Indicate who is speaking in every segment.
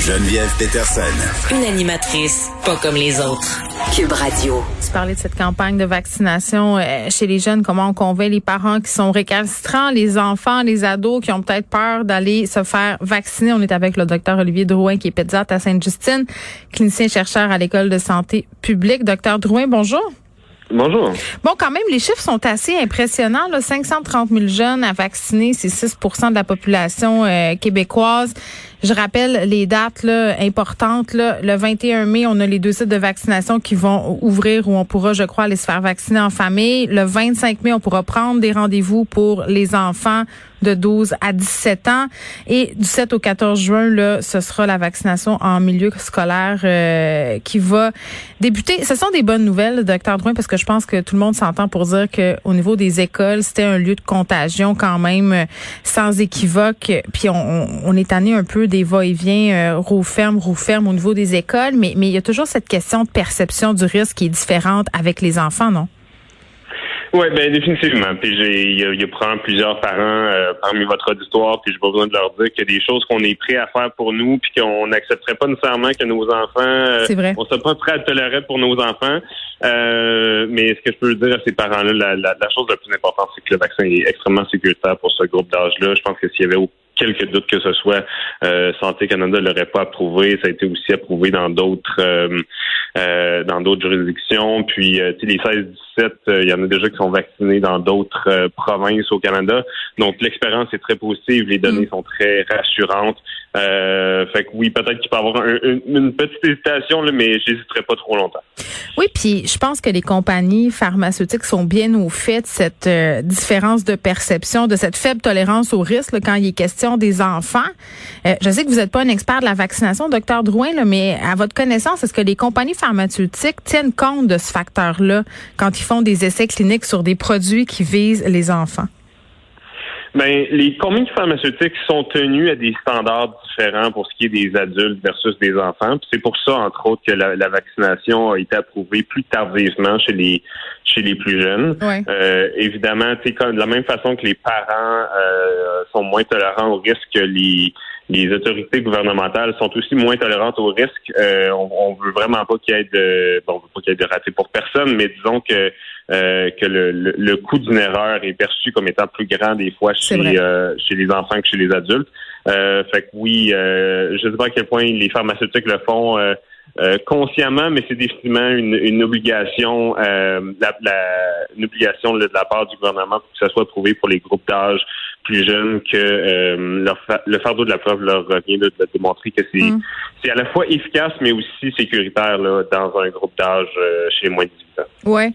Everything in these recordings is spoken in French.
Speaker 1: Geneviève Peterson.
Speaker 2: Une animatrice pas comme les autres. Cube Radio.
Speaker 3: Tu parlais de cette campagne de vaccination euh, chez les jeunes, comment on convainc les parents qui sont récalcitrants, les enfants, les ados qui ont peut-être peur d'aller se faire vacciner. On est avec le docteur Olivier Drouin qui est pédiatre à Sainte-Justine, clinicien chercheur à l'école de santé publique. Docteur Drouin, bonjour.
Speaker 4: Bonjour.
Speaker 3: Bon, quand même, les chiffres sont assez impressionnants. Là. 530 000 jeunes à vacciner, c'est 6% de la population euh, québécoise. Je rappelle les dates là, importantes. Là. Le 21 mai, on a les deux sites de vaccination qui vont ouvrir où on pourra, je crois, aller se faire vacciner en famille. Le 25 mai, on pourra prendre des rendez-vous pour les enfants de 12 à 17 ans. Et du 7 au 14 juin, là, ce sera la vaccination en milieu scolaire euh, qui va débuter. Ce sont des bonnes nouvelles, docteur Drouin, parce que je pense que tout le monde s'entend pour dire que au niveau des écoles, c'était un lieu de contagion quand même euh, sans équivoque. Puis on, on est tanné un peu des va-et-vient euh, roue-ferme, roue-ferme au niveau des écoles, mais, mais il y a toujours cette question de perception du risque qui est différente avec les enfants, non?
Speaker 4: Oui, ben définitivement. Puis j'ai, il y y a probablement plusieurs parents euh, parmi votre auditoire, puis j'ai pas besoin de leur dire qu'il y a des choses qu'on est prêt à faire pour nous, puis qu'on n'accepterait pas nécessairement que nos enfants, euh,
Speaker 3: C'est vrai.
Speaker 4: on serait pas prêt à tolérer pour nos enfants. Euh, mais ce que je peux dire à ces parents-là, la, la, la chose la plus importante, c'est que le vaccin est extrêmement sécuritaire pour ce groupe d'âge-là. Je pense que s'il y avait quelques doutes que ce soit, euh, Santé Canada l'aurait pas approuvé. Ça a été aussi approuvé dans d'autres euh, euh, dans d'autres juridictions. Puis, euh, les 16-17, euh, il y en a déjà qui sont vaccinés dans d'autres euh, provinces au Canada. Donc, l'expérience est très positive. Les données sont très rassurantes. Euh, fait que oui, peut-être qu'il peut avoir un- une, petite hésitation, là, mais j'hésiterai pas trop longtemps.
Speaker 3: Oui, puis je pense que les compagnies pharmaceutiques sont bien au fait de cette euh, différence de perception, de cette faible tolérance au risque quand il est question des enfants. Euh, je sais que vous n'êtes pas un expert de la vaccination, docteur Drouin, là, mais à votre connaissance, est-ce que les compagnies pharmaceutiques tiennent compte de ce facteur-là quand ils font des essais cliniques sur des produits qui visent les enfants?
Speaker 4: Ben, les compagnies pharmaceutiques sont tenues à des standards différents pour ce qui est des adultes versus des enfants? Puis C'est pour ça, entre autres, que la, la vaccination a été approuvée plus tardivement chez les chez les plus jeunes.
Speaker 3: Ouais.
Speaker 4: Euh, évidemment, tu sais, comme- de la même façon que les parents euh, sont moins tolérants au risque que les les autorités gouvernementales sont aussi moins tolérantes au risque. Euh, on, on veut vraiment pas qu'il y ait de bon, on veut pas qu'il y ait de raté pour personne, mais disons que euh, que le, le, le coût d'une erreur est perçu comme étant plus grand des fois chez euh, chez les enfants que chez les adultes. Euh, fait que oui, euh, je sais pas à quel point les pharmaceutiques le font euh, euh, consciemment, mais c'est définitivement une, une obligation, euh, la, la- une obligation de la part du gouvernement pour que ça soit prouvé pour les groupes d'âge plus jeunes que euh, leur fa- le fardeau de la preuve leur revient de démontrer que c'est
Speaker 3: Mm.
Speaker 4: c'est à la fois efficace mais aussi sécuritaire là, dans un groupe d'âge euh, chez les moins de 18 ans.
Speaker 3: Ouais.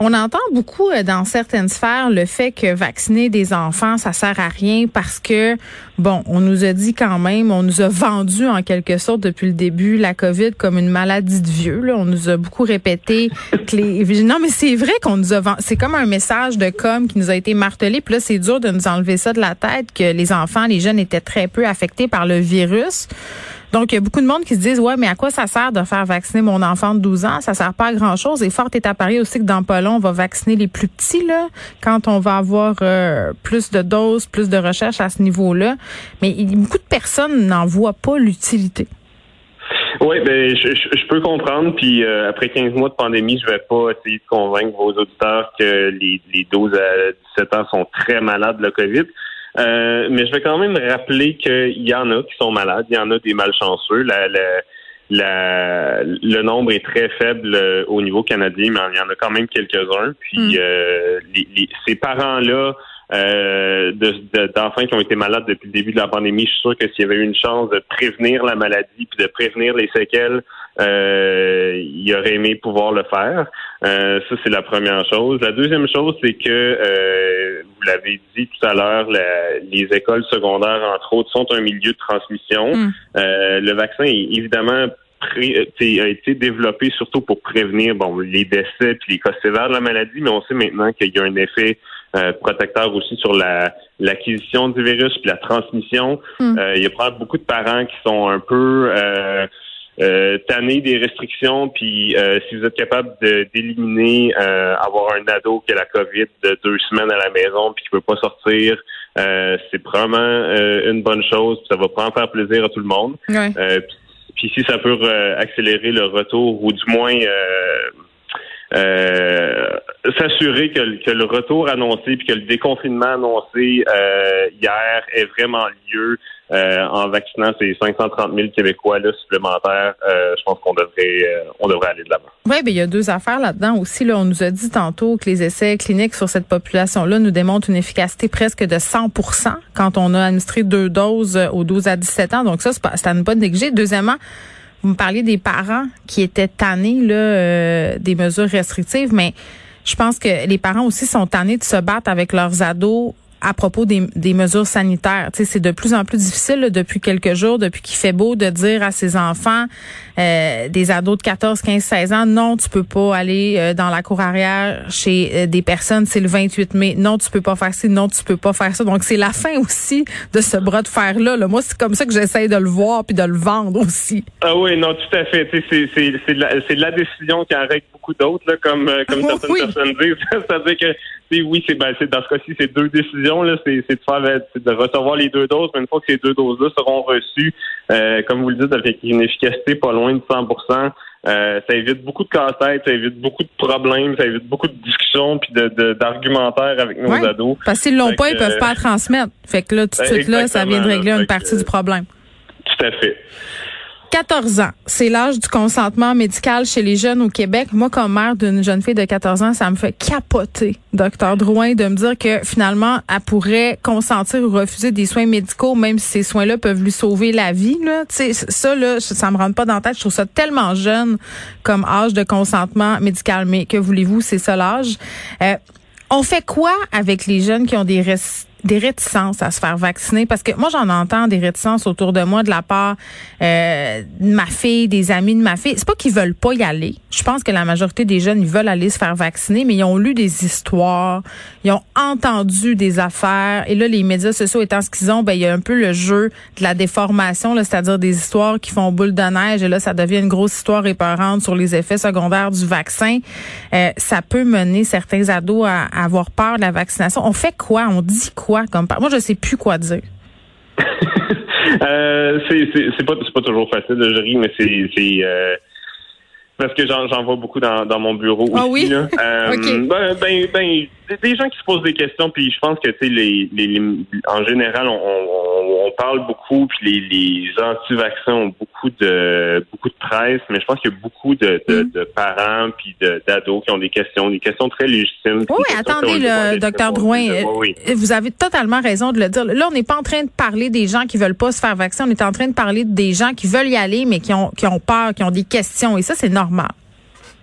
Speaker 3: On entend beaucoup euh, dans certaines sphères le fait que vacciner des enfants, ça sert à rien parce que, bon, on nous a dit quand même, on nous a vendu en quelque sorte depuis le début la COVID comme une maladie de vieux. On nous a beaucoup répété que les... Non, mais c'est vrai qu'on nous a vendu... C'est comme un message de com qui nous a été martelé. Puis là, c'est dur de nous enlever ça de la tête que les enfants, les jeunes étaient très peu affectés par le virus. Donc, il y a beaucoup de monde qui se disent, ouais, mais à quoi ça sert de faire vacciner mon enfant de 12 ans? Ça sert pas à grand chose. Et fort est à parier aussi que dans pas long, on va vacciner les plus petits, là, quand on va avoir euh, plus de doses, plus de recherches à ce niveau-là. Mais beaucoup de personnes n'en voient pas l'utilité.
Speaker 4: Oui, ben je peux comprendre. Puis euh, après 15 mois de pandémie, je vais pas essayer de convaincre vos auditeurs que les, les 12 à 17 ans sont très malades de la COVID. Euh, mais je vais quand même rappeler qu'il y en a qui sont malades, il y en a des malchanceux. La, la- la- le nombre est très faible euh, au niveau canadien, mais il y en a quand même quelques-uns. Puis
Speaker 3: Mm.
Speaker 4: euh, les- les- ces parents-là euh, de- de- d'enfants qui ont été malades depuis le début de la pandémie, je suis sûr que s'il y avait eu une chance de prévenir la maladie puis de prévenir les séquelles, euh, il aurait aimé pouvoir le faire. Euh, ça, c'est la première chose. La deuxième chose, c'est que euh, vous l'avez dit tout à l'heure, les écoles secondaires, entre autres, sont un milieu de transmission.
Speaker 3: Mm.
Speaker 4: Euh, le vaccin est évidemment pré- euh, a été développé surtout pour prévenir bon les décès puis les cas sévères de la maladie, mais on sait maintenant qu'il y a un effet euh, protecteur aussi sur la l'acquisition du virus puis la transmission.
Speaker 3: Mm.
Speaker 4: Euh, il y a probablement beaucoup de parents qui sont un peu euh, euh, tannés des restrictions, puis euh, si vous êtes capable d'éliminer euh, avoir un ado qui a la COVID de deux semaines à la maison puis qui peut pas sortir, euh, c'est probablement euh, une bonne chose. puis Ça va probablement faire plaisir à tout le monde.
Speaker 3: Ouais.
Speaker 4: Euh, puis puis si ça peut accélérer le retour ou du moins euh, s'assurer que, le retour annoncé puis que le déconfinement annoncé euh, hier ait vraiment lieu euh, en vaccinant ces 530 000 Québécois là, supplémentaires, je pense qu'on devrait on devrait aller de l'avant.
Speaker 3: Oui, mais il y a deux affaires là-dedans aussi. Là, on nous a dit tantôt que les essais cliniques sur cette population-là nous démontrent une efficacité presque de 100% quand on a administré deux doses aux 12 à 17 ans. Donc ça, c'est à ne pas négliger. Deuxièmement, vous me parliez des parents qui étaient tannés là, euh, des mesures restrictives, mais je pense que les parents aussi sont tannés de se battre avec leurs ados à propos des, des mesures sanitaires. C'est de plus en plus difficile depuis quelques jours, depuis qu'il fait beau, de dire à ses enfants, euh, des ados de 14, 15, 16 ans, non, tu peux pas aller euh, dans la cour arrière chez euh, des personnes, c'est le 28 mai. Non, tu peux pas faire ci, non, tu peux pas faire ça. Donc, c'est la fin aussi de ce bras de fer-là. Là. Moi, c'est comme ça que j'essaye de le voir puis de le vendre aussi.
Speaker 4: Ah oui, non, tout à fait. C'est, c'est, c'est, la, c'est la décision qui en règle beaucoup d'autres, comme, comme certaines personnes disent. C'est-à-dire que oui, c'est ben, dans ce cas-ci, c'est deux décisions. C'est, de faire de recevoir les deux doses, mais une fois que ces deux doses-là seront reçues, euh, comme vous le dites, avec une efficacité pas loin de 100 euh, ça évite beaucoup de casse-tête, ça évite beaucoup de problèmes, ça évite beaucoup de discussions puis de, d'argumentaires avec nos ados.
Speaker 3: Parce qu'ils l'ont pas, ils peuvent pas transmettre. Fait que là, tout de suite là, ça vient de régler une partie du problème.
Speaker 4: Tout à fait.
Speaker 3: 14 ans, c'est l'âge du consentement médical chez les jeunes au Québec. Moi, comme mère d'une jeune fille de 14 ans, ça me fait capoter, docteur Drouin, de me dire que finalement, elle pourrait consentir ou refuser des soins médicaux, même si ces soins-là peuvent lui sauver la vie. Là. ça, là, ça me rentre pas dans la tête. Je trouve ça tellement jeune comme âge de consentement médical. Mais que voulez-vous, c'est ça l'âge. Euh, on fait quoi avec les jeunes qui ont des restes des réticences à se faire vacciner parce que moi j'en entends des réticences autour de moi de la part euh, de ma fille, des amis de ma fille. C'est pas qu'ils veulent pas y aller. Je pense que la majorité des jeunes ils veulent aller se faire vacciner, mais ils ont lu des histoires, ils ont entendu des affaires et là les médias sociaux étant ce qu'ils ont, ben il y a un peu le jeu de la déformation, c'est-à-dire des histoires qui font boule de neige et là ça devient une grosse histoire épeurante sur les effets secondaires du vaccin. Euh, ça peut mener certains ados à avoir peur de la vaccination. On fait quoi? On dit quoi comme Moi, je sais plus quoi dire.
Speaker 4: euh, c'est pas, pas toujours facile, je ris, mais c'est. Euh, parce que j'en vois beaucoup dans, dans mon bureau
Speaker 3: ah
Speaker 4: aussi.
Speaker 3: Oui?
Speaker 4: Là. Euh, ben, ben, ben, des gens qui se posent des questions, puis je pense que tu sais, les, les, en général, on, on, on, parle beaucoup, puis les, les anti-vaccins ont beaucoup de beaucoup de presse, mais je pense qu'il y a beaucoup de, de, mm. de parents puis d'ados qui ont des questions, des questions très légitimes.
Speaker 3: Oui, attendez, le docteur Drouin, vous avez totalement raison de le dire. Là, on n'est pas en train de parler des gens qui veulent pas se faire vacciner, on est en train de parler des gens qui veulent y aller, mais qui ont qui ont peur, qui ont des questions, et ça, c'est normal.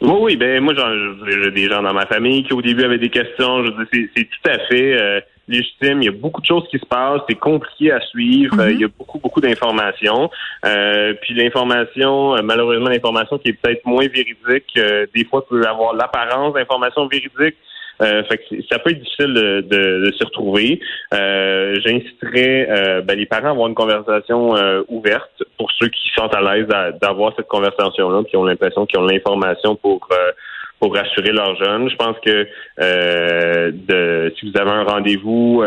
Speaker 4: Oui, oui, ben moi j'ai des gens dans ma famille qui au début avaient des questions. Je c'est tout à fait euh, légitime. Il y a beaucoup de choses qui se passent. C'est compliqué à suivre. Mm-hmm. il y a beaucoup, beaucoup d'informations. Euh, puis l'information, euh, malheureusement, l'information qui est peut-être moins véridique, des fois peut avoir l'apparence d'information véridique. Euh, fait que ça peut être difficile de, de, de s'y retrouver. Euh, J'inciterais euh, ben, les parents à avoir une conversation euh, ouverte pour ceux qui sont à l'aise d'avoir cette conversation-là, qui ont l'impression qu'ils ont l'information pour euh, pour rassurer leurs jeunes. Je pense que euh, de, si vous avez un rendez-vous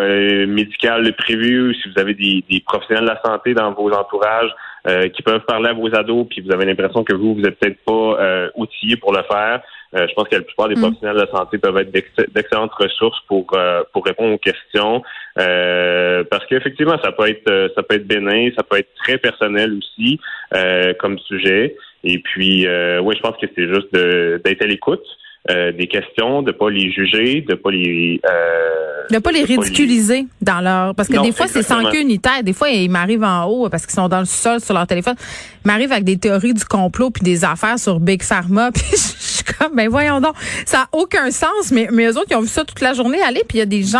Speaker 4: médical prévu, ou si vous avez des, des, professionnels de la santé dans vos entourages qui peuvent parler à vos ados, puis vous avez l'impression que vous, vous êtes peut-être pas outillés pour le faire, euh, je pense que la plupart des mm. professionnels de la santé peuvent être d'excellentes ressources pour euh, pour répondre aux questions. Euh, parce qu'effectivement, ça peut être ça peut être bénin, ça peut être très personnel aussi comme sujet. Et puis, oui, je pense que c'est juste d'être à l'écoute. Des questions, de pas les juger, de pas les
Speaker 3: euh, de pas les ridiculiser dans leur parce que des fois c'est sans queue unitaire, des fois ils m'arrivent en haut parce qu'ils sont dans le sol sur leur téléphone, ils m'arrivent avec des théories du complot puis des affaires sur Big Pharma. Puis comme, ben voyons donc, ça n'a aucun sens, mais, mais eux autres, ils ont vu ça toute la journée aller, puis il y a des gens,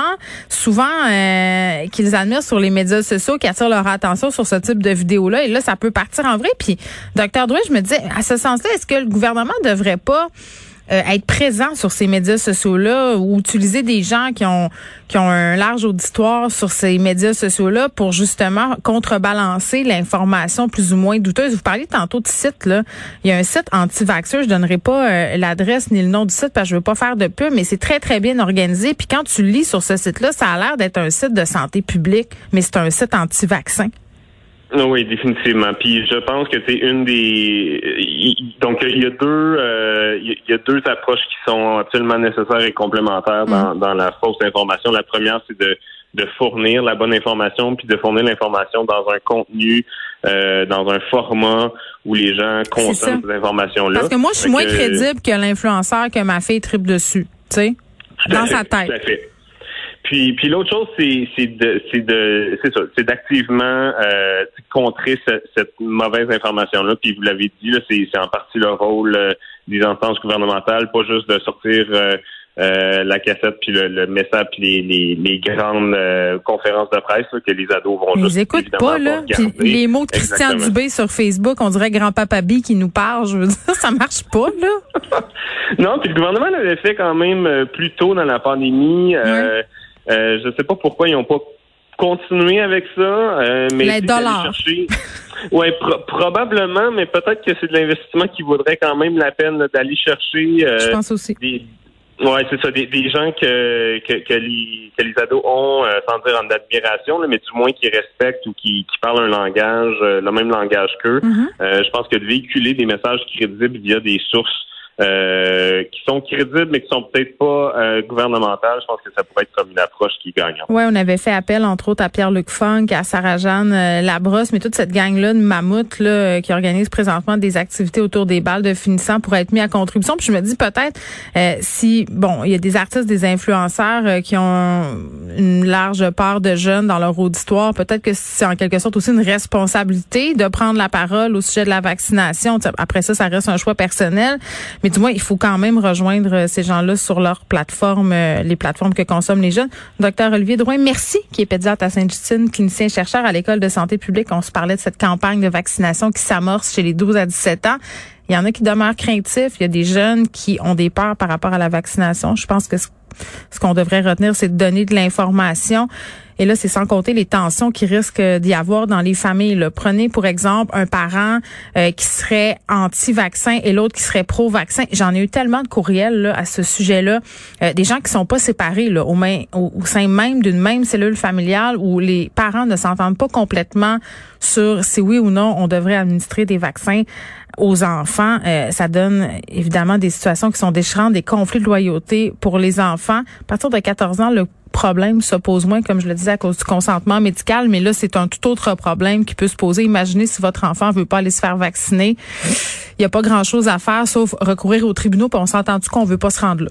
Speaker 3: souvent, euh, qu'ils admirent sur les médias sociaux, qui attirent leur attention sur ce type de vidéo-là, et là, ça peut partir en vrai. Puis, docteur Drouin, je me disais, à ce sens-là, est-ce que le gouvernement devrait pas euh, être présent sur ces médias sociaux-là ou utiliser des gens qui ont qui ont un large auditoire sur ces médias sociaux-là pour justement contrebalancer l'information plus ou moins douteuse. Vous parliez tantôt de site là. Il y a un site anti-vaxxeur. Je donnerai pas euh, l'adresse ni le nom du site parce que je veux pas faire de pub, mais c'est très très bien organisé. Puis quand tu lis sur ce site-là, ça a l'air d'être un site de santé publique, mais c'est un site anti-vaccin.
Speaker 4: Oui, définitivement. Puis je pense que c'est une des donc il y a deux euh, il y a deux approches qui sont absolument nécessaires et complémentaires dans, mm. dans la fausse information. La première, c'est de de fournir la bonne information, puis de fournir l'information dans un contenu, euh, dans un format où les gens consomment ces informations-là.
Speaker 3: Parce que moi, je suis moins crédible que l'influenceur que ma fille tripe dessus, tu sais, dans sa tête.
Speaker 4: Puis, puis l'autre chose, c'est, c'est de, c'est de, c'est ça, c'est d'activement euh, contrer cette mauvaise information-là. Puis vous l'avez dit, là, c'est, c'est en partie le rôle euh, des instances gouvernementales, pas juste de sortir euh, euh, la cassette puis le, message puis les, les, les grandes conférences de presse que les ados vont
Speaker 3: Ils juste écoutent pas là. les mots de Christian Dubé sur Facebook, on dirait grand-papa B qui nous parle. Je veux dire, ça marche pas là.
Speaker 4: non, puis le gouvernement l'avait fait quand même plus tôt dans la pandémie. Euh, je ne sais pas pourquoi ils n'ont pas continué avec ça. Euh, mais
Speaker 3: Les dollars.
Speaker 4: Oui, probablement, mais peut-être que c'est de l'investissement qui vaudrait quand même la peine d'aller chercher.
Speaker 3: Euh, je pense aussi.
Speaker 4: Des, ouais, c'est ça, des, gens que, que, que, les, que les ados ont, euh, sans dire en admiration, mais du moins qui respectent ou qui, qui parlent un langage, le même langage qu'eux. Mm-hmm. je pense que de véhiculer des messages crédibles via des sources euh, qui sont crédibles, mais qui sont peut-être pas euh, gouvernementales. Je pense que ça pourrait être comme une approche qui gagne.
Speaker 3: Oui, on avait fait appel, entre autres, à Pierre-Luc Funk, à Sarah-Jeanne euh, Labrosse, mais toute cette gang-là de mammouths là, qui organise présentement des activités autour des balles de finissant pour être mis à contribution. Puis je me dis peut-être si, bon, il y a des artistes, des influenceurs qui ont une large part de jeunes dans leur auditoire, peut-être que c'est en quelque sorte aussi une responsabilité de prendre la parole au sujet de la vaccination. Après ça, ça reste un choix personnel. Mais du moins, il faut quand même rejoindre euh, ces gens-là sur leur plateforme, euh, les plateformes que consomment les jeunes. Docteur Olivier Drouin, merci, qui est pédiatre à Sainte-Justine, clinicien chercheur à l'École de santé publique. On se parlait de cette campagne de vaccination qui s'amorce chez les 12 à 17 ans. Il y en a qui demeurent craintifs. Il y a des jeunes qui ont des peurs par rapport à la vaccination. Je pense que ce qu'on devrait retenir, c'est de donner de l'information. Et là, c'est sans compter les tensions qui risquent d'y avoir dans les familles. Prenez, pour exemple, un parent euh, qui serait anti-vaccin et l'autre qui serait pro-vaccin. J'en ai eu tellement de courriels là, à ce sujet-là. Euh, des gens qui sont pas séparés là, au, au sein même d'une même cellule familiale où les parents ne s'entendent pas complètement sur si oui ou non on devrait administrer des vaccins aux enfants. Euh, ça donne évidemment des situations qui sont déchirantes, des conflits de loyauté pour les enfants. À partir de 14 ans, le problème se pose moins, comme je le disais, à cause du consentement médical, mais là, c'est un tout autre problème qui peut se poser. Imaginez si votre enfant veut pas aller se faire vacciner. Il n'y a pas grand-chose à faire sauf recourir aux tribunaux, puis on s'entend-tu qu'on veut pas se rendre là?